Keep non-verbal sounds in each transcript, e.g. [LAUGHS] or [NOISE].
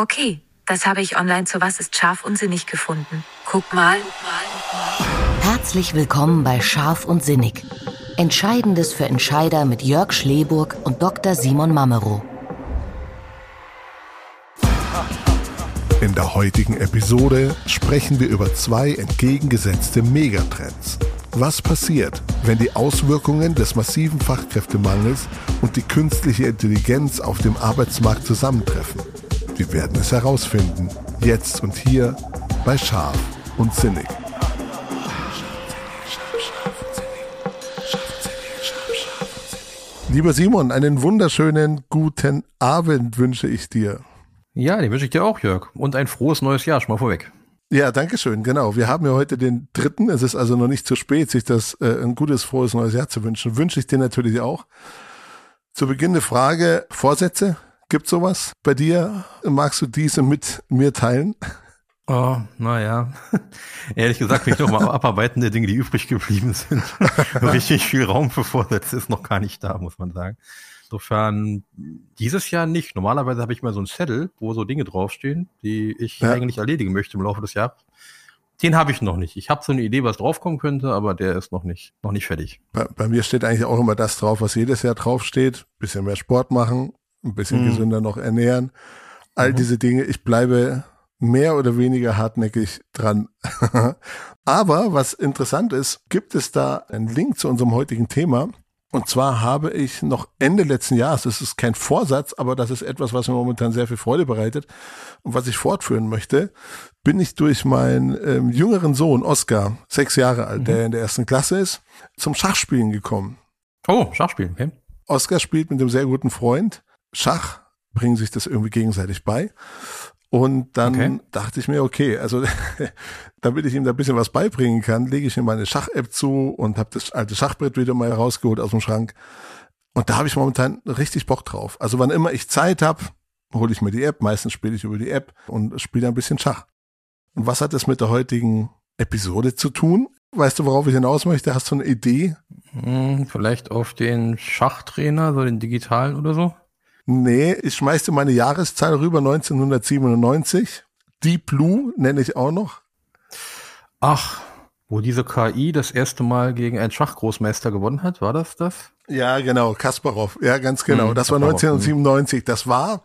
Okay, das habe ich online zu Was ist scharf und sinnig gefunden. Guck mal. Herzlich willkommen bei Scharf und Sinnig. Entscheidendes für Entscheider mit Jörg Schleburg und Dr. Simon Mamero. In der heutigen Episode sprechen wir über zwei entgegengesetzte Megatrends. Was passiert, wenn die Auswirkungen des massiven Fachkräftemangels und die künstliche Intelligenz auf dem Arbeitsmarkt zusammentreffen? Wir werden es herausfinden. Jetzt und hier bei Scharf und Sinnig. Lieber Simon, einen wunderschönen guten Abend wünsche ich dir. Ja, den wünsche ich dir auch, Jörg. Und ein frohes neues Jahr schon mal vorweg. Ja, danke schön. Genau. Wir haben ja heute den dritten. Es ist also noch nicht zu spät, sich das äh, ein gutes, frohes neues Jahr zu wünschen. Wünsche ich dir natürlich auch. Zu Beginn eine Frage. Vorsätze? Gibt sowas bei dir? Magst du diese mit mir teilen? Oh, naja. [LAUGHS] Ehrlich gesagt, will ich noch mal abarbeiten der Dinge, die übrig geblieben sind. [LAUGHS] Richtig viel Raum für Vorsätze ist noch gar nicht da, muss man sagen. Insofern dieses Jahr nicht. Normalerweise habe ich mal so einen Zettel, wo so Dinge draufstehen, die ich ja. eigentlich erledigen möchte im Laufe des Jahres. Den habe ich noch nicht. Ich habe so eine Idee, was draufkommen könnte, aber der ist noch nicht, noch nicht fertig. Bei, bei mir steht eigentlich auch immer das drauf, was jedes Jahr draufsteht. Bisschen mehr Sport machen, ein bisschen mhm. gesünder noch ernähren. All mhm. diese Dinge. Ich bleibe mehr oder weniger hartnäckig dran. [LAUGHS] Aber was interessant ist, gibt es da einen Link zu unserem heutigen Thema. Und zwar habe ich noch Ende letzten Jahres, das ist kein Vorsatz, aber das ist etwas, was mir momentan sehr viel Freude bereitet und was ich fortführen möchte, bin ich durch meinen ähm, jüngeren Sohn, Oskar, sechs Jahre alt, mhm. der in der ersten Klasse ist, zum Schachspielen gekommen. Oh, Schachspielen, okay. Oskar spielt mit einem sehr guten Freund Schach, bringen sich das irgendwie gegenseitig bei. Und dann okay. dachte ich mir, okay, also [LAUGHS] damit ich ihm da ein bisschen was beibringen kann, lege ich ihm meine Schach-App zu und habe das alte Schachbrett wieder mal rausgeholt aus dem Schrank. Und da habe ich momentan richtig Bock drauf. Also wann immer ich Zeit habe, hole ich mir die App. Meistens spiele ich über die App und spiele ein bisschen Schach. Und was hat das mit der heutigen Episode zu tun? Weißt du, worauf ich hinaus möchte? Hast du eine Idee? Hm, vielleicht auf den Schachtrainer, so den digitalen oder so? Nee, ich schmeiß dir meine Jahreszahl rüber, 1997. Deep Blue nenne ich auch noch. Ach, wo diese KI das erste Mal gegen einen Schachgroßmeister gewonnen hat, war das das? Ja, genau, Kasparov. Ja, ganz genau. Hm, das war 1997. Das war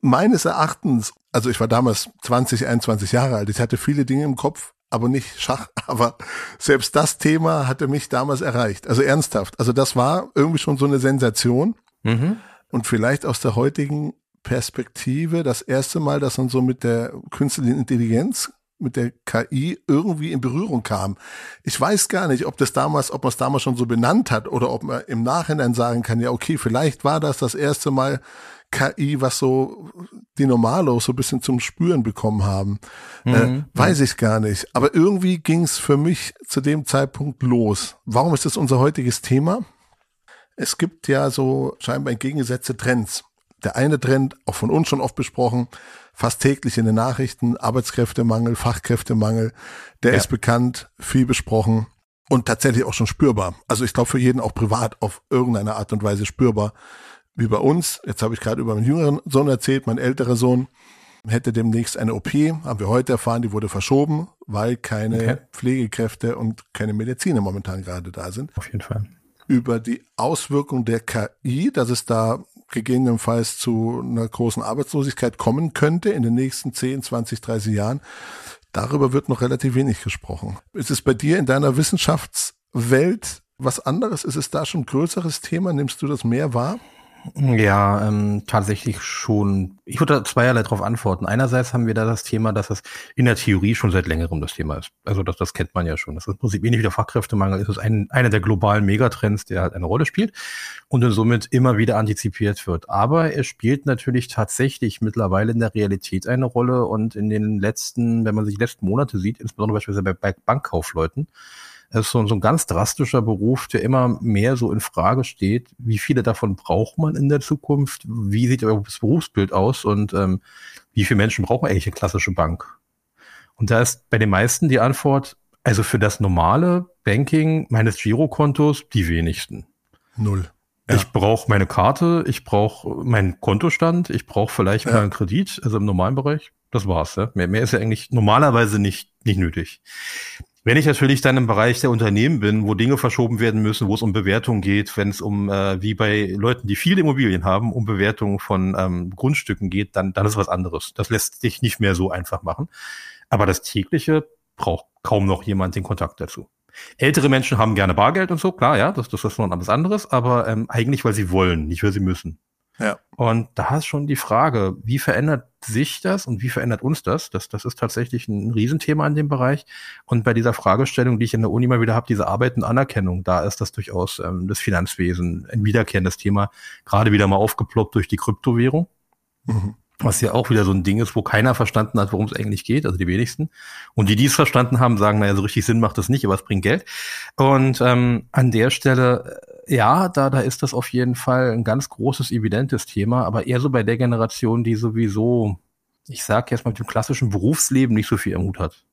meines Erachtens, also ich war damals 20, 21 Jahre alt. Ich hatte viele Dinge im Kopf, aber nicht Schach. [LAUGHS] Aber selbst das Thema hatte mich damals erreicht. Also ernsthaft. Also das war irgendwie schon so eine Sensation. Mhm und vielleicht aus der heutigen Perspektive das erste Mal, dass man so mit der künstlichen Intelligenz, mit der KI irgendwie in Berührung kam. Ich weiß gar nicht, ob das damals, ob man es damals schon so benannt hat oder ob man im Nachhinein sagen kann, ja, okay, vielleicht war das das erste Mal KI, was so die Normalos so ein bisschen zum Spüren bekommen haben. Mhm. Äh, weiß ich gar nicht. Aber irgendwie ging es für mich zu dem Zeitpunkt los. Warum ist das unser heutiges Thema? Es gibt ja so scheinbar entgegengesetzte Trends. Der eine Trend, auch von uns schon oft besprochen, fast täglich in den Nachrichten, Arbeitskräftemangel, Fachkräftemangel, der ja. ist bekannt, viel besprochen und tatsächlich auch schon spürbar. Also ich glaube für jeden auch privat auf irgendeine Art und Weise spürbar. Wie bei uns, jetzt habe ich gerade über meinen jüngeren Sohn erzählt, mein älterer Sohn hätte demnächst eine OP, haben wir heute erfahren, die wurde verschoben, weil keine okay. Pflegekräfte und keine Mediziner momentan gerade da sind. Auf jeden Fall über die Auswirkung der KI, dass es da gegebenenfalls zu einer großen Arbeitslosigkeit kommen könnte in den nächsten 10, 20, 30 Jahren. Darüber wird noch relativ wenig gesprochen. Ist es bei dir in deiner Wissenschaftswelt was anderes? Ist es da schon ein größeres Thema? Nimmst du das mehr wahr? Ja, ähm, tatsächlich schon. Ich würde da zweierlei darauf antworten. Einerseits haben wir da das Thema, dass es in der Theorie schon seit längerem das Thema ist. Also das, das kennt man ja schon. Das ist im Prinzip ähnlich wie der Fachkräftemangel. Es ist ein, einer der globalen Megatrends, der halt eine Rolle spielt und dann somit immer wieder antizipiert wird. Aber er spielt natürlich tatsächlich mittlerweile in der Realität eine Rolle und in den letzten, wenn man sich die letzten Monate sieht, insbesondere beispielsweise bei, bei Bankkaufleuten, es ist so, so ein ganz drastischer Beruf, der immer mehr so in Frage steht. Wie viele davon braucht man in der Zukunft? Wie sieht das Berufsbild aus? Und ähm, wie viele Menschen brauchen eigentlich eine klassische Bank? Und da ist bei den meisten die Antwort, also für das normale Banking meines Girokontos die wenigsten. Null. Ja. Ich brauche meine Karte, ich brauche meinen Kontostand, ich brauche vielleicht ja. mal einen Kredit, also im normalen Bereich. Das war's. Ja? Mehr, mehr ist ja eigentlich normalerweise nicht, nicht nötig. Wenn ich natürlich dann im Bereich der Unternehmen bin, wo Dinge verschoben werden müssen, wo es um Bewertung geht, wenn es um, äh, wie bei Leuten, die viele Immobilien haben, um Bewertung von ähm, Grundstücken geht, dann, dann ist was anderes. Das lässt sich nicht mehr so einfach machen. Aber das tägliche braucht kaum noch jemand den Kontakt dazu. Ältere Menschen haben gerne Bargeld und so, klar, ja, das, das ist noch etwas anderes, aber ähm, eigentlich, weil sie wollen, nicht weil sie müssen. Ja. Und da ist schon die Frage, wie verändert sich das und wie verändert uns das? Das, das ist tatsächlich ein Riesenthema in dem Bereich. Und bei dieser Fragestellung, die ich in der Uni mal wieder habe, diese Arbeit und Anerkennung, da ist das durchaus ähm, das Finanzwesen ein wiederkehrendes Thema, gerade wieder mal aufgeploppt durch die Kryptowährung. Mhm. Was ja auch wieder so ein Ding ist, wo keiner verstanden hat, worum es eigentlich geht, also die wenigsten. Und die, die es verstanden haben, sagen, naja, so richtig Sinn macht das nicht, aber es bringt Geld. Und ähm, an der Stelle, ja, da, da ist das auf jeden Fall ein ganz großes, evidentes Thema, aber eher so bei der Generation, die sowieso, ich sag jetzt mal, mit dem klassischen Berufsleben nicht so viel im Hut hat.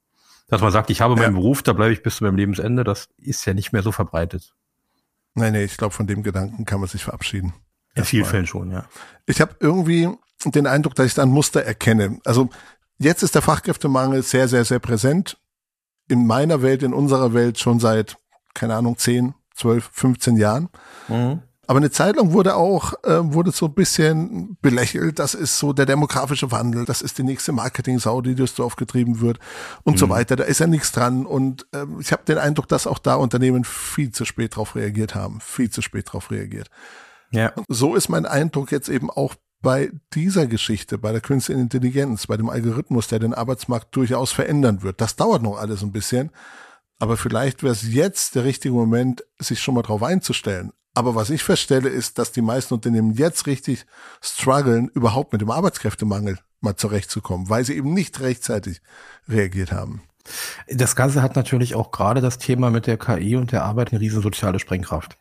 Dass man sagt, ich habe meinen Beruf, da bleibe ich bis zu meinem Lebensende, das ist ja nicht mehr so verbreitet. Nein, nee, ich glaube, von dem Gedanken kann man sich verabschieden. In vielen Fällen schon, ja. Ich habe irgendwie den Eindruck, dass ich da ein Muster erkenne. Also jetzt ist der Fachkräftemangel sehr, sehr, sehr präsent. In meiner Welt, in unserer Welt schon seit, keine Ahnung, 10, 12, 15 Jahren. Mhm. Aber eine Zeit lang wurde auch, äh, wurde so ein bisschen belächelt, das ist so der demografische Wandel, das ist die nächste Marketing-Sau, die durchs Dorf getrieben wird und mhm. so weiter. Da ist ja nichts dran. Und äh, ich habe den Eindruck, dass auch da Unternehmen viel zu spät drauf reagiert haben, viel zu spät drauf reagiert. Ja. Und so ist mein Eindruck jetzt eben auch bei dieser Geschichte, bei der künstlichen Intelligenz, bei dem Algorithmus, der den Arbeitsmarkt durchaus verändern wird. Das dauert noch alles ein bisschen. Aber vielleicht wäre es jetzt der richtige Moment, sich schon mal drauf einzustellen. Aber was ich feststelle, ist, dass die meisten Unternehmen jetzt richtig strugglen, überhaupt mit dem Arbeitskräftemangel mal zurechtzukommen, weil sie eben nicht rechtzeitig reagiert haben. Das Ganze hat natürlich auch gerade das Thema mit der KI und der Arbeit eine riesen soziale Sprengkraft.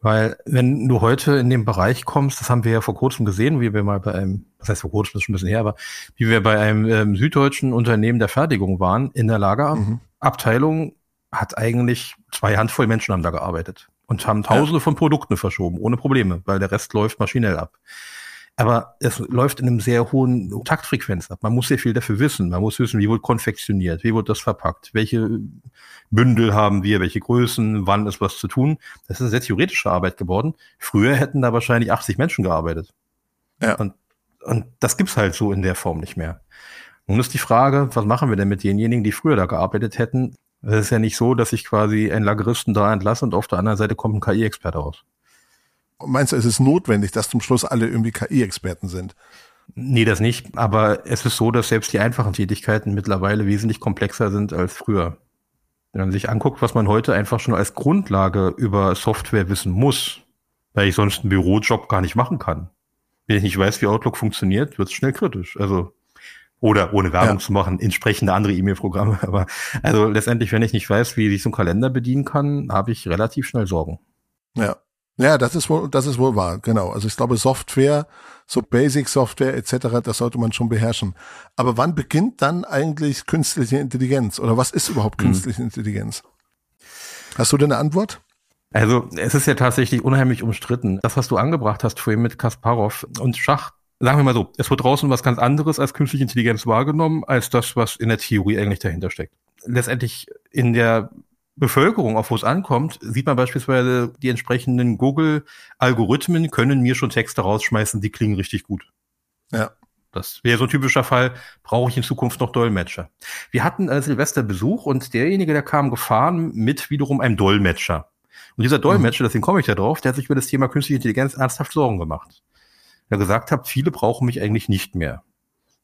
Weil wenn du heute in den Bereich kommst, das haben wir ja vor kurzem gesehen, wie wir mal bei einem, was heißt vor kurzem, das ist schon ein bisschen her, aber wie wir bei einem ähm, süddeutschen Unternehmen der Fertigung waren, in der Lagerabteilung mhm. hat eigentlich zwei Handvoll Menschen haben da gearbeitet und haben tausende ja. von Produkten verschoben, ohne Probleme, weil der Rest läuft maschinell ab. Aber es läuft in einem sehr hohen Taktfrequenz ab. Man muss sehr viel dafür wissen. Man muss wissen, wie wird konfektioniert, wie wird das verpackt, welche Bündel haben wir, welche Größen, wann ist was zu tun. Das ist eine sehr theoretische Arbeit geworden. Früher hätten da wahrscheinlich 80 Menschen gearbeitet. Ja. Und, und das gibt's halt so in der Form nicht mehr. Nun ist die Frage, was machen wir denn mit denjenigen, die früher da gearbeitet hätten? Es ist ja nicht so, dass ich quasi einen Lageristen da entlasse und auf der anderen Seite kommt ein KI-Experte raus. Meinst du, es ist notwendig, dass zum Schluss alle irgendwie KI-Experten sind? Nee, das nicht. Aber es ist so, dass selbst die einfachen Tätigkeiten mittlerweile wesentlich komplexer sind als früher. Wenn man sich anguckt, was man heute einfach schon als Grundlage über Software wissen muss, weil ich sonst einen Bürojob gar nicht machen kann. Wenn ich nicht weiß, wie Outlook funktioniert, wird es schnell kritisch. Also oder ohne Werbung ja. zu machen, entsprechende andere E-Mail-Programme. [LAUGHS] Aber also letztendlich, wenn ich nicht weiß, wie ich so einen Kalender bedienen kann, habe ich relativ schnell Sorgen. Ja. Ja, das ist wohl, das ist wohl wahr, genau. Also ich glaube, Software, so Basic Software etc., das sollte man schon beherrschen. Aber wann beginnt dann eigentlich künstliche Intelligenz? Oder was ist überhaupt hm. künstliche hm. Intelligenz? Hast du denn eine Antwort? Also es ist ja tatsächlich unheimlich umstritten. Das, was du angebracht hast vorhin mit Kasparov und Schach, sagen wir mal so, es wird draußen was ganz anderes als künstliche Intelligenz wahrgenommen, als das, was in der Theorie eigentlich dahinter steckt. Letztendlich in der Bevölkerung, auf wo es ankommt, sieht man beispielsweise, die entsprechenden Google-Algorithmen können mir schon Texte rausschmeißen, die klingen richtig gut. Ja. Das wäre so ein typischer Fall, brauche ich in Zukunft noch Dolmetscher. Wir hatten äh, Silvester Besuch und derjenige, der kam gefahren mit wiederum einem Dolmetscher. Und dieser Dolmetscher, mhm. deswegen komme ich da drauf, der hat sich über das Thema künstliche Intelligenz ernsthaft Sorgen gemacht. Er gesagt hat, viele brauchen mich eigentlich nicht mehr.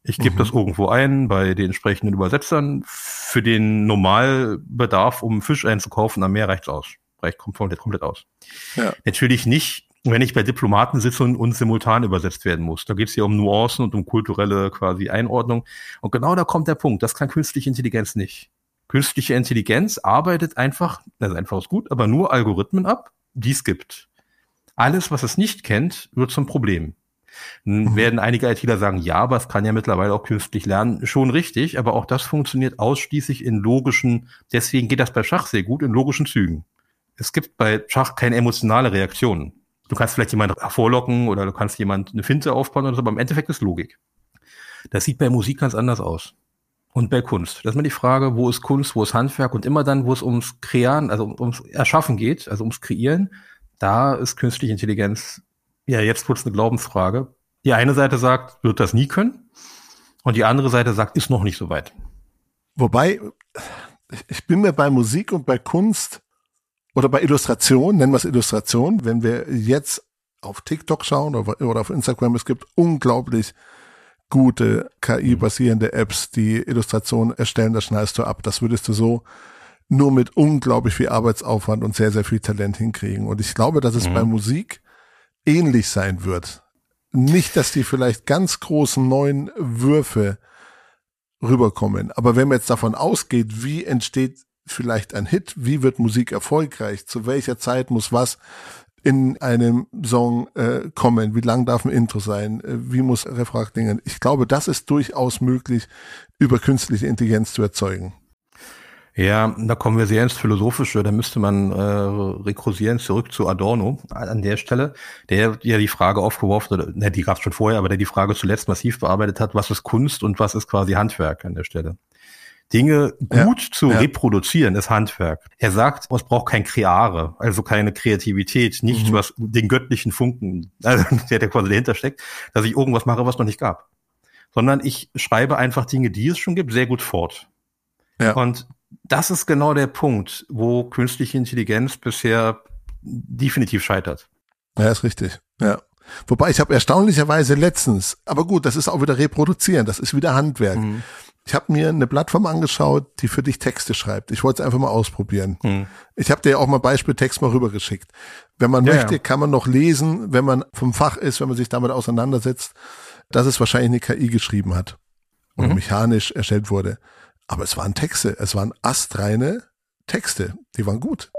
Ich gebe mhm. das irgendwo ein bei den entsprechenden Übersetzern. Für den Normalbedarf, um Fisch einzukaufen, am Meer reicht's aus. Reicht komplett, komplett aus. Ja. Natürlich nicht, wenn ich bei Diplomaten sitze und, und simultan übersetzt werden muss. Da geht's ja um Nuancen und um kulturelle quasi Einordnung. Und genau da kommt der Punkt. Das kann künstliche Intelligenz nicht. Künstliche Intelligenz arbeitet einfach, also einfach ist gut, aber nur Algorithmen ab, die es gibt. Alles, was es nicht kennt, wird zum Problem. Mhm. Werden einige ITler sagen, ja, aber es kann ja mittlerweile auch künstlich lernen. Schon richtig, aber auch das funktioniert ausschließlich in logischen, deswegen geht das bei Schach sehr gut, in logischen Zügen. Es gibt bei Schach keine emotionale Reaktion. Du kannst vielleicht jemanden hervorlocken oder du kannst jemand eine Finte aufbauen oder so, aber im Endeffekt ist Logik. Das sieht bei Musik ganz anders aus. Und bei Kunst. Das ist immer die Frage, wo ist Kunst, wo ist Handwerk und immer dann, wo es ums Kreieren, also ums Erschaffen geht, also ums Kreieren, da ist künstliche Intelligenz, ja, jetzt kurz eine Glaubensfrage. Die eine Seite sagt, wird das nie können. Und die andere Seite sagt, ist noch nicht so weit. Wobei, ich bin mir bei Musik und bei Kunst oder bei Illustration, nennen wir es Illustration, wenn wir jetzt auf TikTok schauen oder auf Instagram, es gibt unglaublich gute KI-basierende Apps, die Illustrationen erstellen, das schneidest du ab. Das würdest du so nur mit unglaublich viel Arbeitsaufwand und sehr, sehr viel Talent hinkriegen. Und ich glaube, dass es mhm. bei Musik ähnlich sein wird. Nicht, dass die vielleicht ganz großen neuen Würfe rüberkommen. Aber wenn man jetzt davon ausgeht, wie entsteht vielleicht ein Hit, wie wird Musik erfolgreich, zu welcher Zeit muss was in einem Song äh, kommen, wie lang darf ein Intro sein, äh, wie muss Refrain klingen. Ich glaube, das ist durchaus möglich, über künstliche Intelligenz zu erzeugen. Ja, da kommen wir sehr ins Philosophische. Da müsste man äh, rekursieren zurück zu Adorno an der Stelle, der ja die Frage aufgeworfen hat, ne, die gab es schon vorher, aber der die Frage zuletzt massiv bearbeitet hat, was ist Kunst und was ist quasi Handwerk an der Stelle. Dinge gut ja, zu ja. reproduzieren ist Handwerk. Er sagt, es braucht kein Kreare, also keine Kreativität, nicht mhm. was den göttlichen Funken, also [LAUGHS] der, der quasi dahinter steckt, dass ich irgendwas mache, was noch nicht gab. Sondern ich schreibe einfach Dinge, die es schon gibt, sehr gut fort. Ja. Und das ist genau der Punkt, wo künstliche Intelligenz bisher definitiv scheitert. Ja, ist richtig. Ja. Wobei ich habe erstaunlicherweise letztens, aber gut, das ist auch wieder reproduzieren, das ist wieder Handwerk. Mhm. Ich habe mir eine Plattform angeschaut, die für dich Texte schreibt. Ich wollte es einfach mal ausprobieren. Mhm. Ich habe dir auch mal Beispieltext mal rübergeschickt. Wenn man ja, möchte, ja. kann man noch lesen, wenn man vom Fach ist, wenn man sich damit auseinandersetzt, dass es wahrscheinlich eine KI geschrieben hat oder mhm. mechanisch erstellt wurde. Aber es waren Texte, es waren astreine Texte, die waren gut.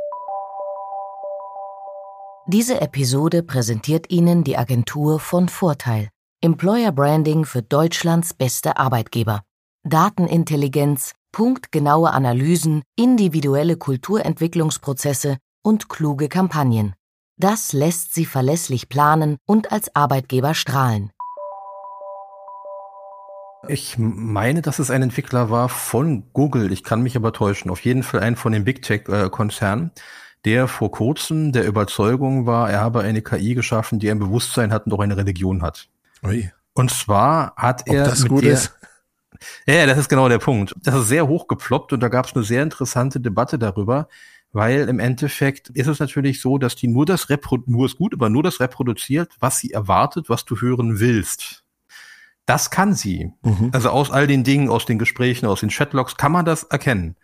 Diese Episode präsentiert Ihnen die Agentur von Vorteil. Employer Branding für Deutschlands beste Arbeitgeber. Datenintelligenz, punktgenaue Analysen, individuelle Kulturentwicklungsprozesse und kluge Kampagnen. Das lässt Sie verlässlich planen und als Arbeitgeber strahlen. Ich meine, dass es ein Entwickler war von Google. Ich kann mich aber täuschen. Auf jeden Fall ein von den Big Tech-Konzernen, der vor kurzem der Überzeugung war, er habe eine KI geschaffen, die ein Bewusstsein hat und auch eine Religion hat. Ui. Und zwar hat er. Ob das gut der, ist? [LAUGHS] Ja, das ist genau der Punkt. Das ist sehr hochgeploppt und da gab es eine sehr interessante Debatte darüber, weil im Endeffekt ist es natürlich so, dass die nur das Repro nur ist gut, aber nur das reproduziert, was sie erwartet, was du hören willst. Das kann sie. Mhm. Also aus all den Dingen, aus den Gesprächen, aus den Chatlogs kann man das erkennen.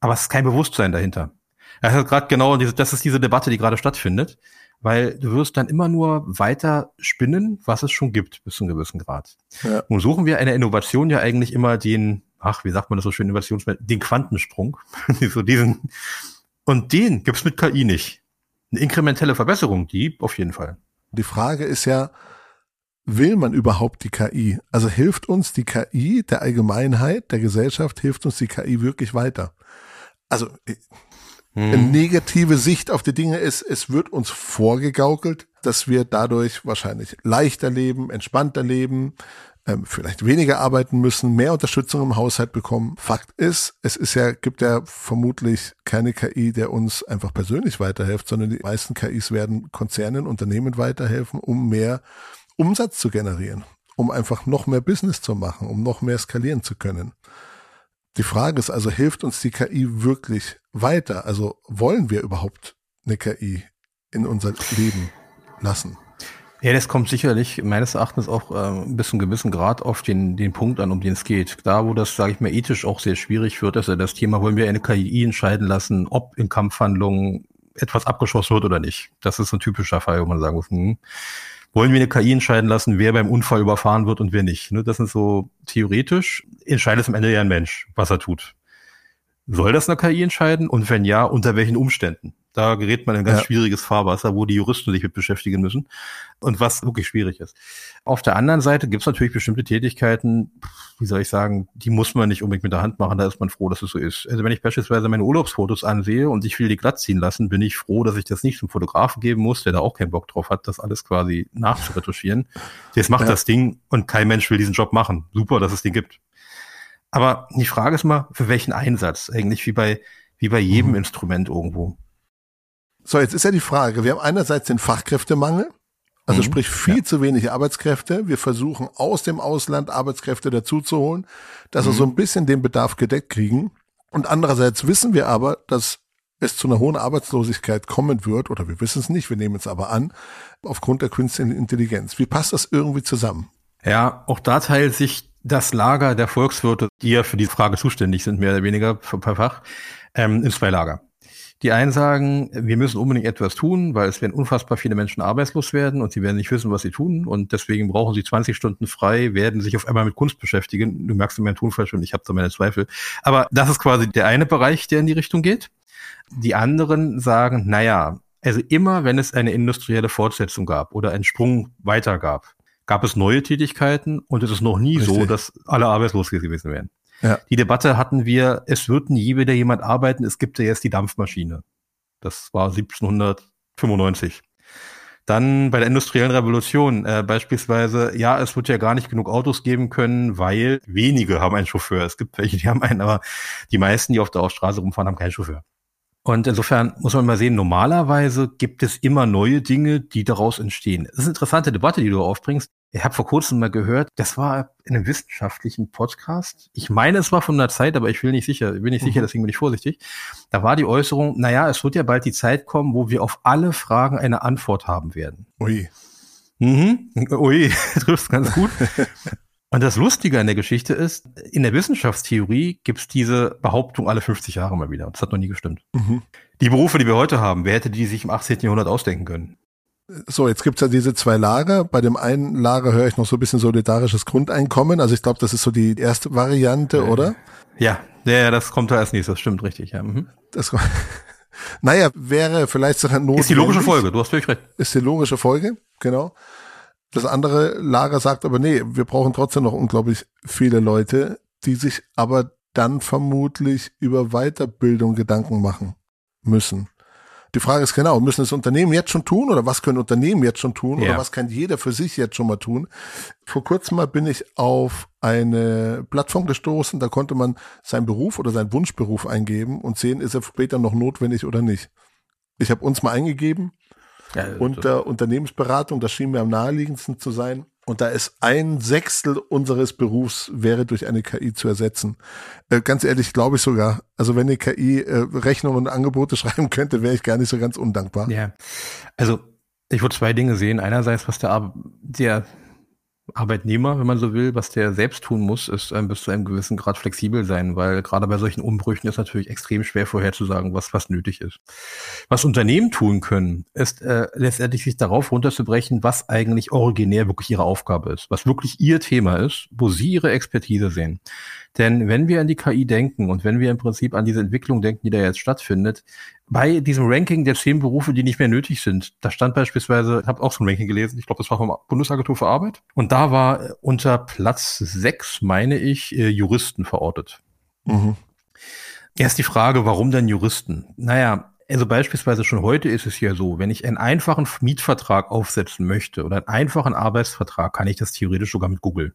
Aber es ist kein Bewusstsein dahinter. Das ist gerade genau diese, das ist diese Debatte, die gerade stattfindet, weil du wirst dann immer nur weiter spinnen, was es schon gibt, bis zu einem gewissen Grad. Ja. Nun suchen wir eine Innovation ja eigentlich immer den, ach, wie sagt man das so schön, Innovations, den Quantensprung. [LAUGHS] so diesen, und den gibt's mit KI nicht. Eine inkrementelle Verbesserung, die auf jeden Fall. Die Frage ist ja, will man überhaupt die KI? Also hilft uns die KI der Allgemeinheit, der Gesellschaft, hilft uns die KI wirklich weiter? Also äh, hm. eine negative Sicht auf die Dinge ist, es wird uns vorgegaukelt, dass wir dadurch wahrscheinlich leichter leben, entspannter leben, ähm, vielleicht weniger arbeiten müssen, mehr Unterstützung im Haushalt bekommen. Fakt ist, es ist ja, gibt ja vermutlich keine KI, der uns einfach persönlich weiterhilft, sondern die meisten KIs werden Konzernen, Unternehmen weiterhelfen, um mehr Umsatz zu generieren, um einfach noch mehr Business zu machen, um noch mehr skalieren zu können. Die Frage ist also, hilft uns die KI wirklich weiter? Also wollen wir überhaupt eine KI in unser Leben lassen? Ja, das kommt sicherlich meines Erachtens auch äh, bis zu einem gewissen Grad auf den, den Punkt an, um den es geht. Da, wo das, sage ich mal, ethisch auch sehr schwierig wird, ist ja das Thema, wollen wir eine KI entscheiden lassen, ob in Kampfhandlungen etwas abgeschossen wird oder nicht. Das ist ein typischer Fall, wo man sagen muss, hm, wollen wir eine KI entscheiden lassen, wer beim Unfall überfahren wird und wer nicht. Ne? Das sind so theoretisch, entscheidet es am Ende ja ein Mensch, was er tut. Soll das eine KI entscheiden? Und wenn ja, unter welchen Umständen? Da gerät man in ein ganz ja. schwieriges Fahrwasser, wo die Juristen sich mit beschäftigen müssen und was wirklich schwierig ist. Auf der anderen Seite gibt es natürlich bestimmte Tätigkeiten, wie soll ich sagen, die muss man nicht unbedingt mit der Hand machen, da ist man froh, dass es so ist. Also wenn ich beispielsweise meine Urlaubsfotos ansehe und ich will die glatt ziehen lassen, bin ich froh, dass ich das nicht zum Fotografen geben muss, der da auch keinen Bock drauf hat, das alles quasi nachzuretuschieren. Jetzt macht ja. das Ding und kein Mensch will diesen Job machen. Super, dass es den gibt. Aber die Frage ist mal, für welchen Einsatz? Eigentlich wie bei, wie bei jedem mhm. Instrument irgendwo. So, jetzt ist ja die Frage, wir haben einerseits den Fachkräftemangel, also mhm. sprich viel ja. zu wenig Arbeitskräfte. Wir versuchen aus dem Ausland Arbeitskräfte dazuzuholen, dass mhm. wir so ein bisschen den Bedarf gedeckt kriegen. Und andererseits wissen wir aber, dass es zu einer hohen Arbeitslosigkeit kommen wird, oder wir wissen es nicht, wir nehmen es aber an, aufgrund der künstlichen Intelligenz. Wie passt das irgendwie zusammen? Ja, auch da teilt sich das Lager der Volkswirte, die ja für die Frage zuständig sind, mehr oder weniger per Fach, ähm, in zwei Lager. Die einen sagen, wir müssen unbedingt etwas tun, weil es werden unfassbar viele Menschen arbeitslos werden und sie werden nicht wissen, was sie tun und deswegen brauchen sie 20 Stunden frei, werden sich auf einmal mit Kunst beschäftigen. Du merkst in meinem Tonfall schon, ich habe da meine Zweifel. Aber das ist quasi der eine Bereich, der in die Richtung geht. Die anderen sagen, naja, also immer wenn es eine industrielle Fortsetzung gab oder einen Sprung weiter gab, gab es neue Tätigkeiten und es ist noch nie Richtig. so, dass alle arbeitslos gewesen wären. Ja. Die Debatte hatten wir, es wird nie wieder jemand arbeiten, es gibt ja jetzt die Dampfmaschine. Das war 1795. Dann bei der industriellen Revolution äh, beispielsweise, ja, es wird ja gar nicht genug Autos geben können, weil wenige haben einen Chauffeur. Es gibt welche, die haben einen, aber die meisten, die auf der Straße rumfahren, haben keinen Chauffeur. Und insofern muss man mal sehen, normalerweise gibt es immer neue Dinge, die daraus entstehen. Das ist eine interessante Debatte, die du aufbringst. Ich habe vor kurzem mal gehört, das war in einem wissenschaftlichen Podcast. Ich meine, es war von der Zeit, aber ich will nicht sicher, bin nicht sicher, mhm. deswegen bin ich vorsichtig. Da war die Äußerung, naja, es wird ja bald die Zeit kommen, wo wir auf alle Fragen eine Antwort haben werden. Ui. Mhm. Ui, [LAUGHS] triffst ganz gut. Und das Lustige an der Geschichte ist, in der Wissenschaftstheorie gibt es diese Behauptung alle 50 Jahre mal wieder. Das hat noch nie gestimmt. Mhm. Die Berufe, die wir heute haben, wer hätte die sich im 18. Jahrhundert ausdenken können? So, jetzt gibt's ja diese zwei Lager. Bei dem einen Lager höre ich noch so ein bisschen solidarisches Grundeinkommen. Also ich glaube, das ist so die erste Variante, äh, oder? Ja, ja, das kommt da als nächstes, das stimmt richtig, ja. Mhm. Das, [LAUGHS] naja, wäre vielleicht sogar notwendig. Ist die logische Folge, du hast völlig recht. Ist die logische Folge, genau. Das andere Lager sagt aber, nee, wir brauchen trotzdem noch unglaublich viele Leute, die sich aber dann vermutlich über Weiterbildung Gedanken machen müssen. Die Frage ist genau, müssen es Unternehmen jetzt schon tun oder was können Unternehmen jetzt schon tun ja. oder was kann jeder für sich jetzt schon mal tun? Vor kurzem mal bin ich auf eine Plattform gestoßen, da konnte man seinen Beruf oder seinen Wunschberuf eingeben und sehen, ist er später noch notwendig oder nicht. Ich habe uns mal eingegeben ja, unter Unternehmensberatung, das schien mir am naheliegendsten zu sein. Und da ist ein Sechstel unseres Berufs wäre durch eine KI zu ersetzen. Äh, ganz ehrlich, glaube ich sogar. Also wenn eine KI äh, Rechnungen und Angebote [LAUGHS] schreiben könnte, wäre ich gar nicht so ganz undankbar. Ja. Also ich würde zwei Dinge sehen. Einerseits, was der, der Arbeitnehmer, wenn man so will, was der selbst tun muss, ist ähm, bis zu einem gewissen Grad flexibel sein, weil gerade bei solchen Umbrüchen ist natürlich extrem schwer vorherzusagen, was was nötig ist. Was Unternehmen tun können, ist äh, letztendlich sich darauf runterzubrechen, was eigentlich originär wirklich ihre Aufgabe ist, was wirklich ihr Thema ist, wo sie ihre Expertise sehen. Denn wenn wir an die KI denken und wenn wir im Prinzip an diese Entwicklung denken, die da jetzt stattfindet, bei diesem Ranking der zehn Berufe, die nicht mehr nötig sind, da stand beispielsweise, ich habe auch so ein Ranking gelesen, ich glaube, das war vom Bundesagentur für Arbeit, und da war äh, unter Platz sechs, meine ich, äh, Juristen verortet. Mhm. Erst die Frage, warum denn Juristen? Naja, also beispielsweise schon heute ist es ja so, wenn ich einen einfachen Mietvertrag aufsetzen möchte oder einen einfachen Arbeitsvertrag, kann ich das theoretisch sogar mit Google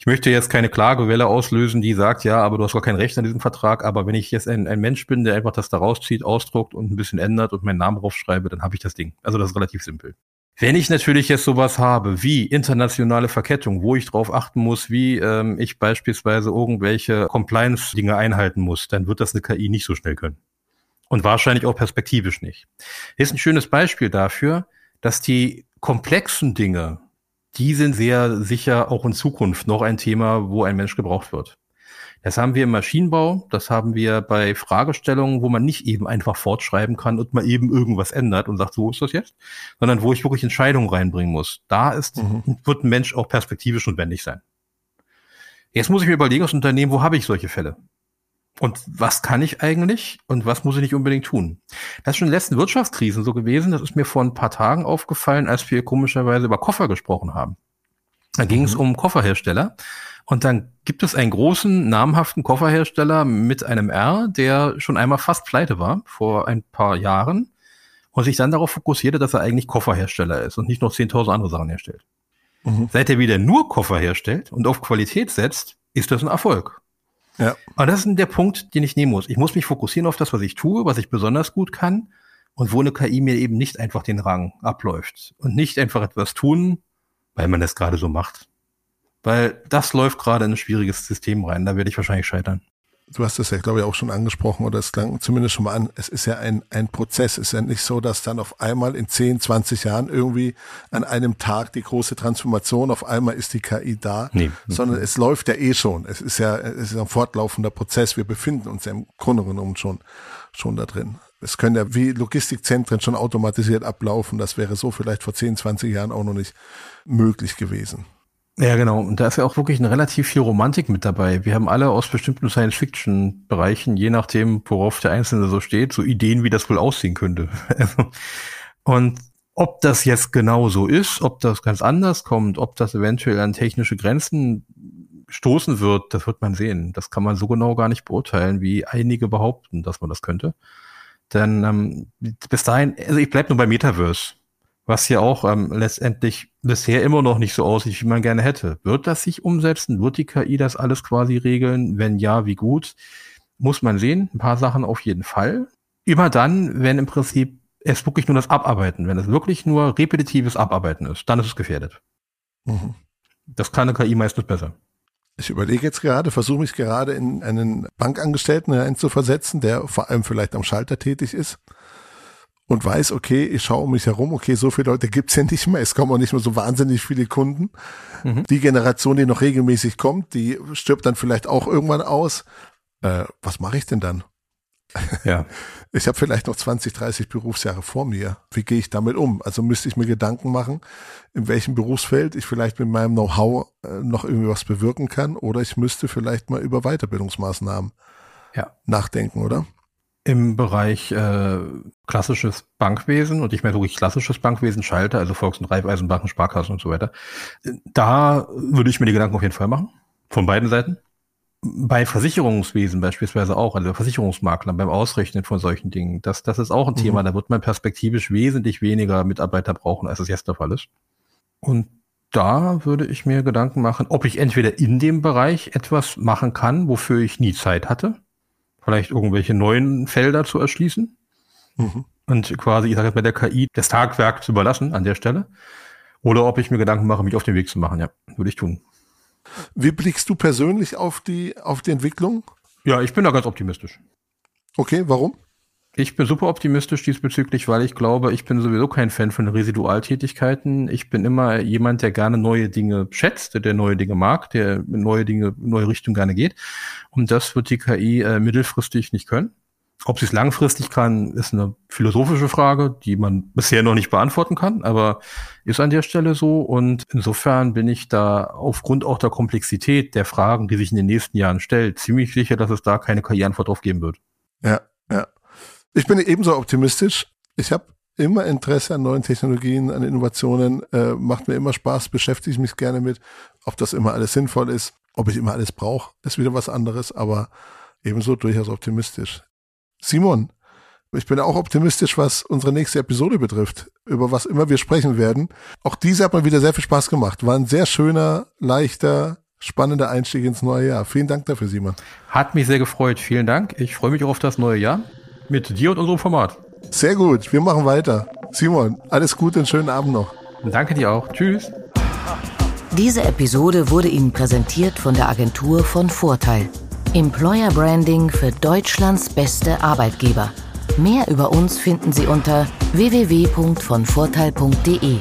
ich möchte jetzt keine Klagewelle auslösen, die sagt, ja, aber du hast gar kein Recht an diesem Vertrag, aber wenn ich jetzt ein, ein Mensch bin, der einfach das da rauszieht, ausdruckt und ein bisschen ändert und meinen Namen draufschreibe, dann habe ich das Ding. Also das ist relativ simpel. Wenn ich natürlich jetzt sowas habe wie internationale Verkettung, wo ich drauf achten muss, wie ähm, ich beispielsweise irgendwelche Compliance-Dinge einhalten muss, dann wird das eine KI nicht so schnell können. Und wahrscheinlich auch perspektivisch nicht. Hier ist ein schönes Beispiel dafür, dass die komplexen Dinge, die sind sehr sicher auch in Zukunft noch ein Thema, wo ein Mensch gebraucht wird. Das haben wir im Maschinenbau, das haben wir bei Fragestellungen, wo man nicht eben einfach fortschreiben kann und mal eben irgendwas ändert und sagt, so ist das jetzt, sondern wo ich wirklich Entscheidungen reinbringen muss. Da ist, mhm. wird ein Mensch auch perspektivisch notwendig sein. Jetzt muss ich mir überlegen, als Unternehmen, wo habe ich solche Fälle? Und was kann ich eigentlich und was muss ich nicht unbedingt tun? Das ist schon in den letzten Wirtschaftskrisen so gewesen. Das ist mir vor ein paar Tagen aufgefallen, als wir komischerweise über Koffer gesprochen haben. Da ging es mhm. um Kofferhersteller. Und dann gibt es einen großen, namhaften Kofferhersteller mit einem R, der schon einmal fast pleite war, vor ein paar Jahren, und sich dann darauf fokussierte, dass er eigentlich Kofferhersteller ist und nicht noch 10.000 andere Sachen herstellt. Mhm. Seit er wieder nur Koffer herstellt und auf Qualität setzt, ist das ein Erfolg. Ja. Aber das ist der Punkt, den ich nehmen muss. Ich muss mich fokussieren auf das, was ich tue, was ich besonders gut kann und wo eine KI mir eben nicht einfach den Rang abläuft und nicht einfach etwas tun, weil man das gerade so macht. Weil das läuft gerade in ein schwieriges System rein, da werde ich wahrscheinlich scheitern. Du hast das ja, glaube ich, auch schon angesprochen oder es klang zumindest schon mal an. Es ist ja ein, ein Prozess. Es ist ja nicht so, dass dann auf einmal in 10, 20 Jahren irgendwie an einem Tag die große Transformation, auf einmal ist die KI da, nee. sondern es läuft ja eh schon. Es ist ja, es ist ein fortlaufender Prozess. Wir befinden uns ja im Grunde genommen schon, schon da drin. Es können ja wie Logistikzentren schon automatisiert ablaufen. Das wäre so vielleicht vor 10, 20 Jahren auch noch nicht möglich gewesen. Ja, genau. Und da ist ja auch wirklich eine relativ viel Romantik mit dabei. Wir haben alle aus bestimmten Science-Fiction-Bereichen, je nachdem, worauf der Einzelne so steht, so Ideen, wie das wohl aussehen könnte. [LAUGHS] Und ob das jetzt genau so ist, ob das ganz anders kommt, ob das eventuell an technische Grenzen stoßen wird, das wird man sehen. Das kann man so genau gar nicht beurteilen, wie einige behaupten, dass man das könnte. Denn ähm, bis dahin, also ich bleib nur bei Metaverse was ja auch ähm, letztendlich bisher immer noch nicht so aussieht, wie man gerne hätte. Wird das sich umsetzen? Wird die KI das alles quasi regeln? Wenn ja, wie gut? Muss man sehen. Ein paar Sachen auf jeden Fall. Immer dann, wenn im Prinzip es wirklich nur das Abarbeiten, wenn es wirklich nur repetitives Abarbeiten ist, dann ist es gefährdet. Mhm. Das kann eine KI meistens besser. Ich überlege jetzt gerade, versuche mich gerade in einen Bankangestellten einzuversetzen, der vor allem vielleicht am Schalter tätig ist und weiß, okay, ich schaue um mich herum, okay, so viele Leute gibt's ja nicht mehr, es kommen auch nicht mehr so wahnsinnig viele Kunden. Mhm. Die Generation, die noch regelmäßig kommt, die stirbt dann vielleicht auch irgendwann aus. Äh, was mache ich denn dann? Ja. [LAUGHS] Ich habe vielleicht noch 20, 30 Berufsjahre vor mir. Wie gehe ich damit um? Also müsste ich mir Gedanken machen, in welchem Berufsfeld ich vielleicht mit meinem Know-how äh, noch irgendwie was bewirken kann oder ich müsste vielleicht mal über Weiterbildungsmaßnahmen ja. nachdenken, oder? im Bereich äh, klassisches Bankwesen und ich meine wirklich klassisches Bankwesen, Schalter, also Volks- und Raiffeisenbanken, Sparkassen und so weiter. Da würde ich mir die Gedanken auf jeden Fall machen. Von beiden Seiten. Bei Versicherungswesen beispielsweise auch, also Versicherungsmaklern beim Ausrechnen von solchen Dingen, das, das ist auch ein mhm. Thema, da wird man perspektivisch wesentlich weniger Mitarbeiter brauchen, als es jetzt der Fall ist. Und da würde ich mir Gedanken machen, ob ich entweder in dem Bereich etwas machen kann, wofür ich nie Zeit hatte, vielleicht irgendwelche neuen Felder zu erschließen mhm. und quasi, ich sage jetzt mal, der KI das Tagwerk zu überlassen an der Stelle. Oder ob ich mir Gedanken mache, mich auf den Weg zu machen. Ja, würde ich tun. Wie blickst du persönlich auf die, auf die Entwicklung? Ja, ich bin da ganz optimistisch. Okay, warum? Ich bin super optimistisch diesbezüglich, weil ich glaube, ich bin sowieso kein Fan von Residualtätigkeiten. Ich bin immer jemand, der gerne neue Dinge schätzt, der neue Dinge mag, der neue Dinge, neue Richtung gerne geht. Und das wird die KI äh, mittelfristig nicht können. Ob sie es langfristig kann, ist eine philosophische Frage, die man bisher noch nicht beantworten kann, aber ist an der Stelle so. Und insofern bin ich da aufgrund auch der Komplexität der Fragen, die sich in den nächsten Jahren stellt, ziemlich sicher, dass es da keine KI-Antwort drauf geben wird. Ja, ja. Ich bin ebenso optimistisch. Ich habe immer Interesse an neuen Technologien, an Innovationen, äh, macht mir immer Spaß, beschäftige ich mich gerne mit. Ob das immer alles sinnvoll ist, ob ich immer alles brauche, ist wieder was anderes, aber ebenso durchaus optimistisch. Simon, ich bin auch optimistisch, was unsere nächste Episode betrifft, über was immer wir sprechen werden. Auch diese hat mir wieder sehr viel Spaß gemacht. War ein sehr schöner, leichter, spannender Einstieg ins neue Jahr. Vielen Dank dafür, Simon. Hat mich sehr gefreut. Vielen Dank. Ich freue mich auch auf das neue Jahr mit dir und unserem Format. Sehr gut, wir machen weiter. Simon, alles Gute und schönen Abend noch. Danke dir auch. Tschüss. Diese Episode wurde Ihnen präsentiert von der Agentur von Vorteil. Employer Branding für Deutschlands beste Arbeitgeber. Mehr über uns finden Sie unter www.vonvorteil.de.